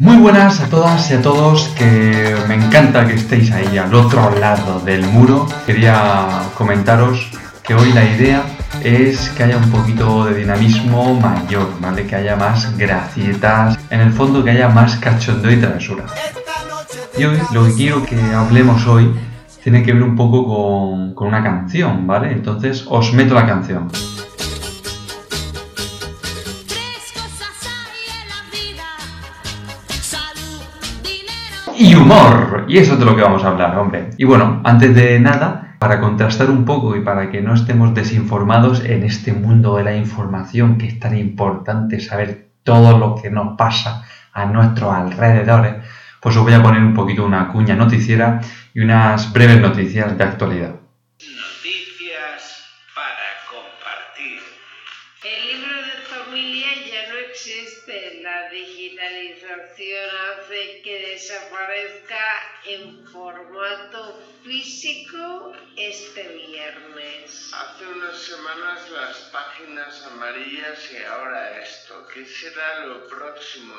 Muy buenas a todas y a todos, que me encanta que estéis ahí al otro lado del muro. Quería comentaros que hoy la idea es que haya un poquito de dinamismo mayor, ¿vale? Que haya más gracietas, en el fondo que haya más cachondeo y travesura. Y hoy lo que quiero que hablemos hoy tiene que ver un poco con, con una canción, ¿vale? Entonces os meto la canción. Humor. Y eso es de lo que vamos a hablar, hombre. Y bueno, antes de nada, para contrastar un poco y para que no estemos desinformados en este mundo de la información que es tan importante saber todo lo que nos pasa a nuestros alrededores, pues os voy a poner un poquito una cuña noticiera y unas breves noticias de actualidad. Existe. La digitalización hace que desaparezca en formato físico este viernes. Hace unas semanas las páginas amarillas y ahora esto. ¿Qué será lo próximo?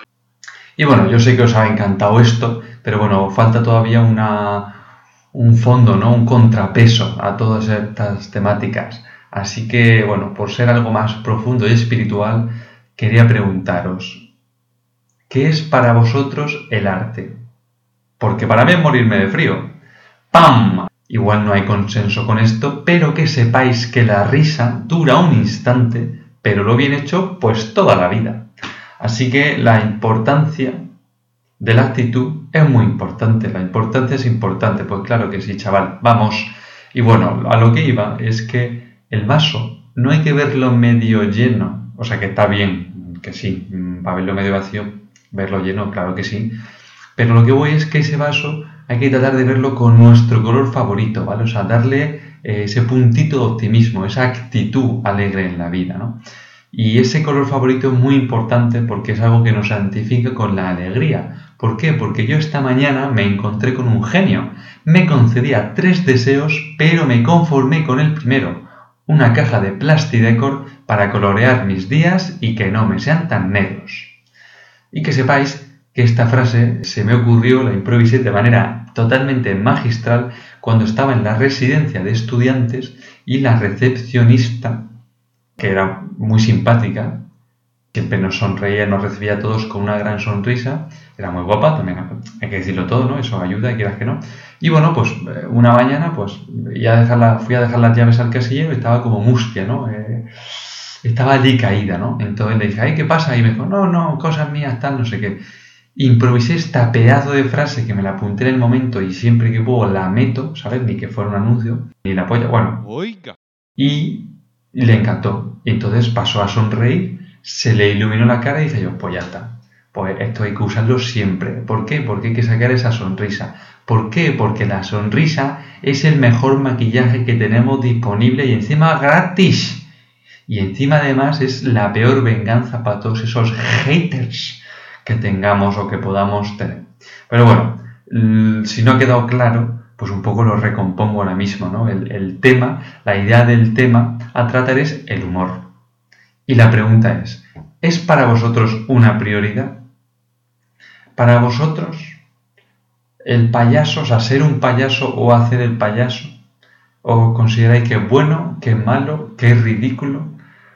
Y bueno, yo sé que os ha encantado esto, pero bueno, falta todavía una, un fondo, ¿no? Un contrapeso a todas estas temáticas. Así que, bueno, por ser algo más profundo y espiritual, quería preguntaros, ¿qué es para vosotros el arte? Porque para mí es morirme de frío. ¡Pam! Igual no hay consenso con esto, pero que sepáis que la risa dura un instante, pero lo bien hecho, pues toda la vida. Así que la importancia de la actitud es muy importante. La importancia es importante, pues claro que sí, chaval. Vamos. Y bueno, a lo que iba es que el vaso no hay que verlo medio lleno. O sea que está bien, que sí, para verlo medio vacío, verlo lleno, claro que sí. Pero lo que voy es que ese vaso hay que tratar de verlo con nuestro color favorito, ¿vale? O sea, darle eh, ese puntito de optimismo, esa actitud alegre en la vida, ¿no? Y ese color favorito es muy importante porque es algo que nos santifica con la alegría. ¿Por qué? Porque yo esta mañana me encontré con un genio. Me concedía tres deseos, pero me conformé con el primero. Una caja de Plastidecor para colorear mis días y que no me sean tan negros. Y que sepáis que esta frase se me ocurrió, la improvisé de manera totalmente magistral cuando estaba en la residencia de estudiantes y la recepcionista que era muy simpática, siempre nos sonreía, nos recibía a todos con una gran sonrisa, era muy guapa, también hay que decirlo todo, ¿no? Eso ayuda, quieras que no. Y bueno, pues eh, una mañana, pues ya dejar fui a dejar las llaves al casillero y estaba como mustia, ¿no? Eh, estaba allí caída, ¿no? Entonces le dije, ay, ¿qué pasa? Y me dijo, no, no, cosas mías, tal, no sé qué. Improvisé esta pedazo de frase que me la apunté en el momento y siempre que puedo la meto, ¿sabes? Ni que fuera un anuncio, ni la apoyo, bueno. Oiga. Y le encantó. Entonces pasó a sonreír, se le iluminó la cara y dice yo, pues ya está. Pues esto hay que usarlo siempre. ¿Por qué? Porque hay que sacar esa sonrisa. ¿Por qué? Porque la sonrisa es el mejor maquillaje que tenemos disponible y encima gratis. Y encima además es la peor venganza para todos esos haters que tengamos o que podamos tener. Pero bueno, si no ha quedado claro, pues un poco lo recompongo ahora mismo, ¿no? El, tema, la idea del tema a tratar es el humor. Y la pregunta es, ¿es para vosotros una prioridad? Para vosotros, el payaso, o sea, ser un payaso o hacer el payaso, ¿o consideráis que es bueno, que es malo, que es ridículo?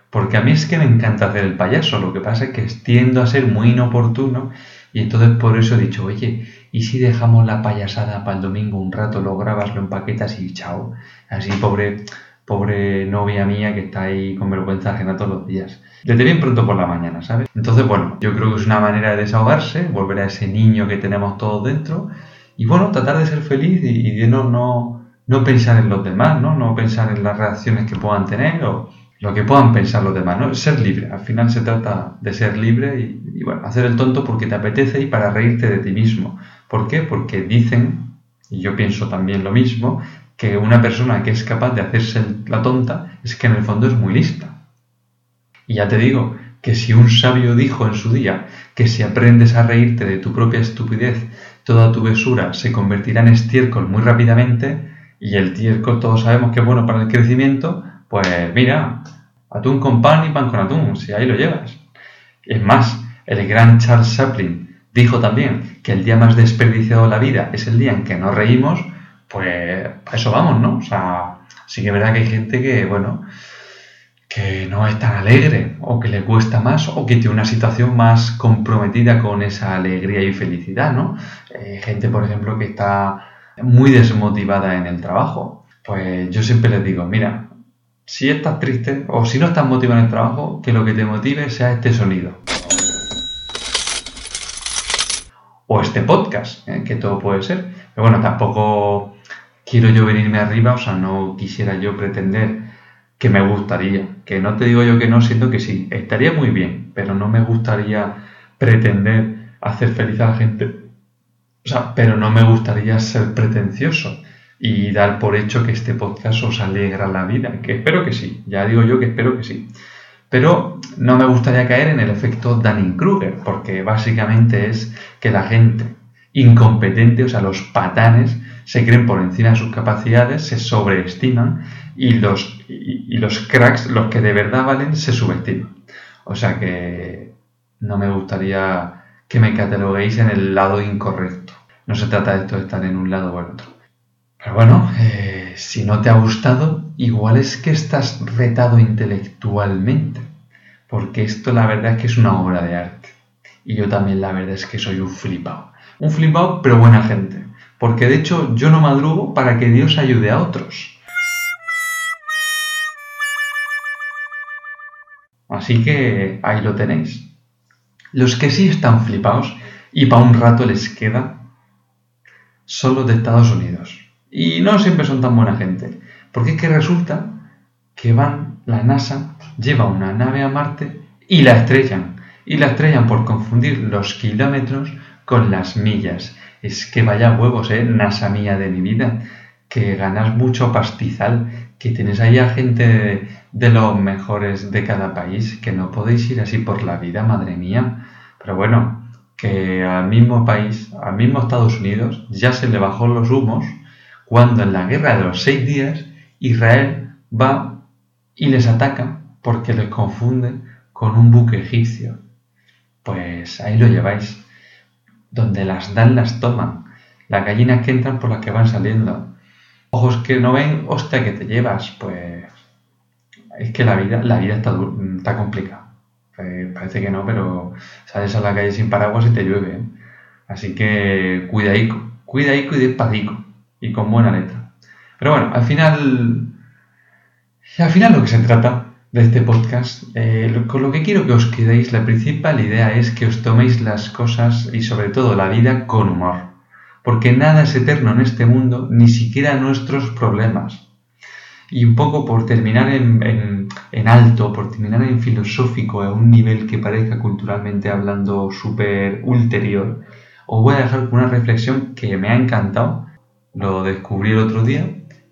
Porque a mí es que me encanta hacer el payaso, lo que pasa es que tiendo a ser muy inoportuno y entonces por eso he dicho, oye, ¿y si dejamos la payasada para el domingo un rato, lo grabas, lo empaquetas y chao? Así, pobre, pobre novia mía que está ahí con vergüenza ajena todos los días. Desde bien pronto por la mañana, ¿sabes? Entonces, bueno, yo creo que es una manera de desahogarse, volver a ese niño que tenemos todos dentro y, bueno, tratar de ser feliz y, de no, no, no pensar en los demás, ¿no? No pensar en las reacciones que puedan tener o lo que puedan pensar los demás, ¿no? Ser libre. Al final se trata de ser libre y, bueno, hacer el tonto porque te apetece y para reírte de ti mismo. ¿Por qué? Porque dicen, y yo pienso también lo mismo, que una persona que es capaz de hacerse la tonta es que en el fondo es muy lista. Y ya te digo que si un sabio dijo en su día que si aprendes a reírte de tu propia estupidez, toda tu besura se convertirá en estiércol muy rápidamente, y el estiércol todos sabemos que es bueno para el crecimiento, pues mira, atún con pan y pan con atún, si ahí lo llevas. Es más, el gran Charles Chaplin dijo también que el día más desperdiciado de la vida es el día en que nos reímos, pues a eso vamos, ¿no? O sea, sí que es verdad que hay gente que, bueno, que no es tan alegre o que le cuesta más o que tiene una situación más comprometida con esa alegría y felicidad, ¿no? Eh, gente, por ejemplo, que está muy desmotivada en el trabajo. Pues yo siempre les digo, mira, si estás triste o si no estás motivado en el trabajo, que lo que te motive sea este sonido. O este podcast, ¿eh? que todo puede ser. Pero bueno, tampoco quiero yo venirme arriba, o sea, no quisiera yo pretender que me gustaría, que no te digo yo que no, siento que sí, estaría muy bien, pero no me gustaría pretender hacer feliz a la gente. O sea, pero no me gustaría ser pretencioso y dar por hecho que este podcast os alegra la vida, que espero que sí, ya digo yo que espero que sí. Pero no me gustaría caer en el efecto Dunning-Kruger, porque básicamente es que la gente incompetente, o sea, los patanes, se creen por encima de sus capacidades, se sobreestiman y los, cracks, los que de verdad valen, se subestiman. O sea que no me gustaría que me cataloguéis en el lado incorrecto. No se trata de esto de estar en un lado o en otro. Pero bueno, eh, si no te ha gustado, igual es que estás retado intelectualmente. Porque esto la verdad es que es una obra de arte. Y yo también la verdad es que soy un flipado. Un flipado, pero buena gente. Porque de hecho yo no madrugo para que Dios ayude a otros. Así que ahí lo tenéis. Los que sí están flipados y para un rato les queda son los de Estados Unidos. Y no siempre son tan buena gente. Porque es que resulta que van, la NASA lleva una nave a Marte y la estrellan. Y la estrellan por confundir los kilómetros con las millas. Es que vaya huevos, ¿eh? NASA mía de mi vida. Que ganas mucho pastizal. Que tienes ahí a gente de los mejores de cada país, que no podéis ir así por la vida, madre mía. Pero bueno, que al mismo país, al mismo Estados Unidos, ya se le bajó los humos cuando en la guerra de los seis días Israel va y les ataca porque les confunde con un buque egipcio. Pues ahí lo lleváis. Donde las dan, las toman. Las gallinas que entran por las que van saliendo. Ojos que no ven, hostia, que te llevas. Pues es que la vida, la vida está, está complicada. Eh, parece que no, pero sales a la calle sin paraguas y te llueve. ¿eh? Así que cuidadico, cuidadico y despacito y con buena letra. Pero bueno, al final, al final lo que se trata de este podcast, eh, con lo que quiero que os quedéis, la principal idea es que os toméis las cosas y sobre todo la vida con humor. Porque nada es eterno en este mundo, ni siquiera nuestros problemas. Y un poco por terminar en, alto, por terminar en filosófico, a un nivel que parezca culturalmente hablando súper ulterior, os voy a dejar una reflexión que me ha encantado. Lo descubrí el otro día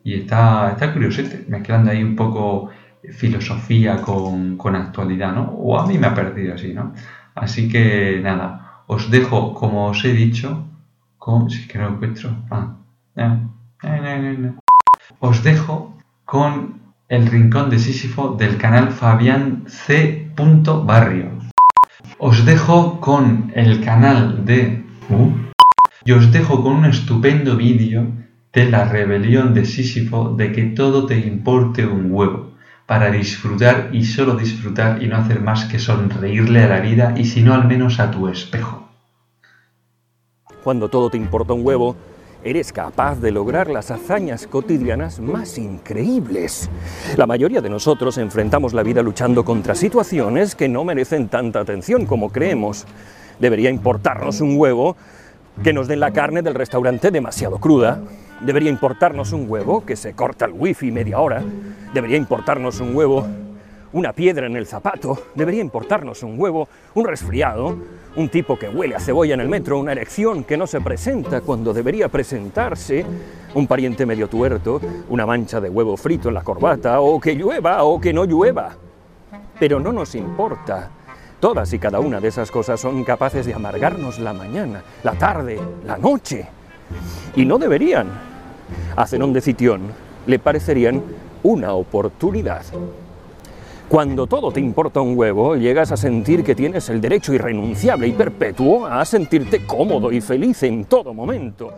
y está, está curiosete, mezclando ahí un poco filosofía con, actualidad, ¿no? O a mí me ha perdido así. Así que nada, os dejo, como os he dicho, con... Si es que no encuentro. Ah, os dejo con el rincón de Sísifo del canal Fabián C. Barrio. Os dejo con el canal de... Uh, y os dejo con un estupendo vídeo de la rebelión de Sísifo de que todo te importe un huevo, para disfrutar y solo disfrutar y no hacer más que sonreírle a la vida y si no al menos a tu espejo. Cuando todo te importa un huevo, eres capaz de lograr las hazañas cotidianas más increíbles. La mayoría de nosotros enfrentamos la vida luchando contra situaciones que no merecen tanta atención como creemos. Debería importarnos un huevo que nos den la carne del restaurante demasiado cruda. Debería importarnos un huevo que se corta el wifi media hora. Debería importarnos un huevo una piedra en el zapato, debería importarnos un huevo, un resfriado, un tipo que huele a cebolla en el metro, una erección que no se presenta cuando debería presentarse, un pariente medio tuerto, una mancha de huevo frito en la corbata, o que llueva o que no llueva. Pero no nos importa. Todas y cada una de esas cosas son capaces de amargarnos la mañana, la tarde, la noche. Y no deberían. A Zenón de Citión le parecerían una oportunidad. Cuando todo te importa un huevo, llegas a sentir que tienes el derecho irrenunciable y perpetuo a sentirte cómodo y feliz en todo momento.